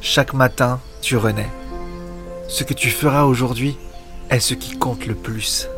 Chaque matin, tu renais. Ce que tu feras aujourd'hui est ce qui compte le plus.